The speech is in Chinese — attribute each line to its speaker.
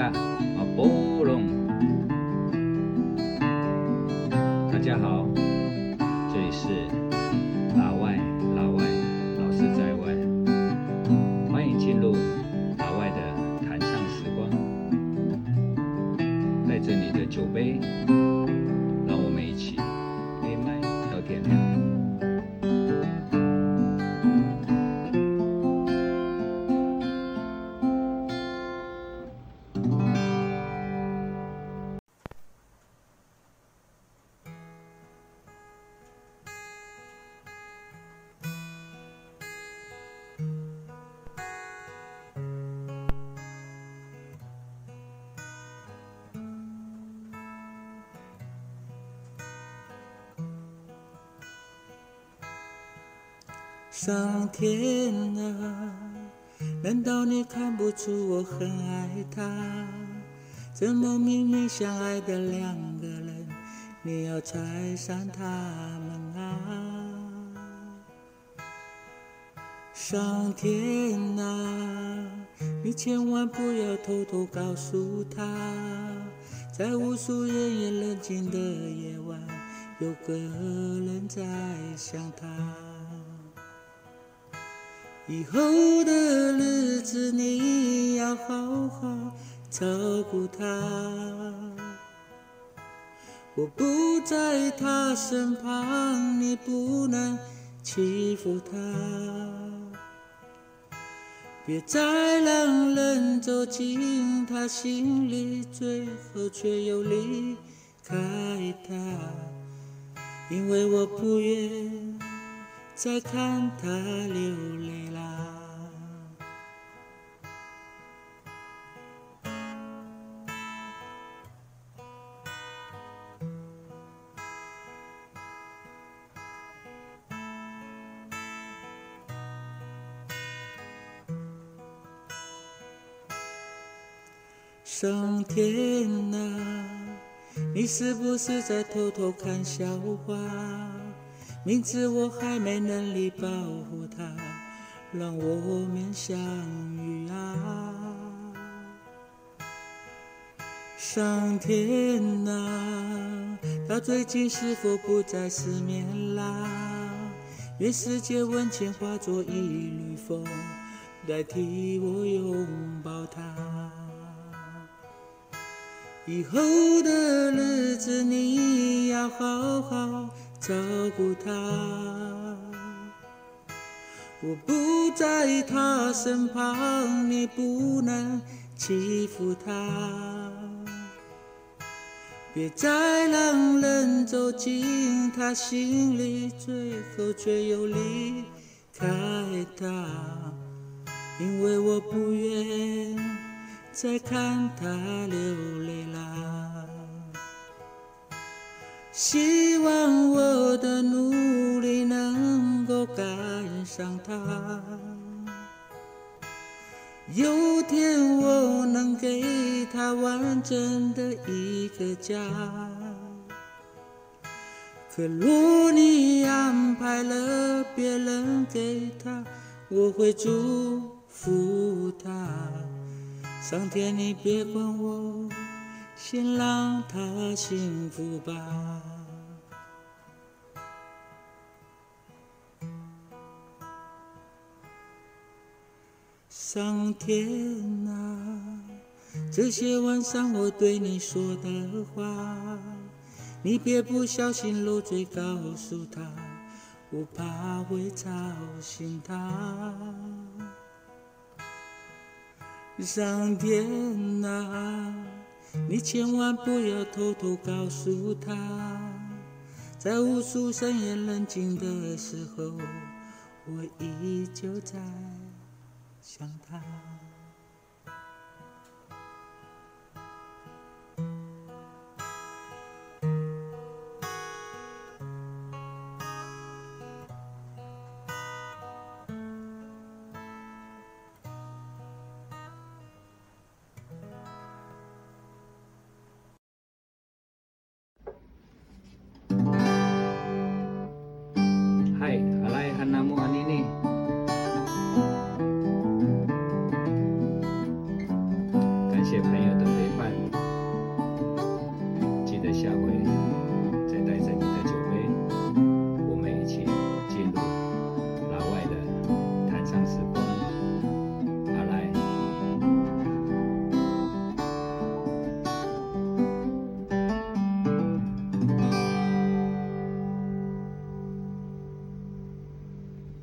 Speaker 1: 啊，波隆，大家好，这里是老外，老外，老师在外，欢迎进入老外的弹唱时光，带着你的酒杯，
Speaker 2: 上天啊，难道你看不出我很爱他？怎么明明相爱的两个人，你要拆散他们啊？上天啊，你千万不要偷偷告诉他，在无数人也冷静的夜晚，有个人在想他。以后的日子你要好好照顾她，我不在她身旁，你不能欺负她。别再让人走进她心里，最后却又离开她，因为我不愿。再看他流泪啦。上天啊，你是不是在偷偷看笑话？明知我还没能力保护他，让我们相遇啊！上天啊，他最近是否不再失眠啦？愿世界温情化作一缕风，代替我拥抱他。以后的日子你要好好照顾他，我不在他身旁，你不能欺负他。别再让人走进他心里，最后却又离开他，因为我不愿再看他流泪啦。希望我的努力能够赶上他，有天我能给他完整的一个家。可若你安排了别人给他，我会祝福他。上天，你别管我。先让他幸福吧。上天啊，这些晚上我对你说的话，你别不小心漏嘴告诉他，我怕会吵醒他。上天啊！你千万不要偷偷告诉他，在无数深夜冷静的时候，我依旧在想他。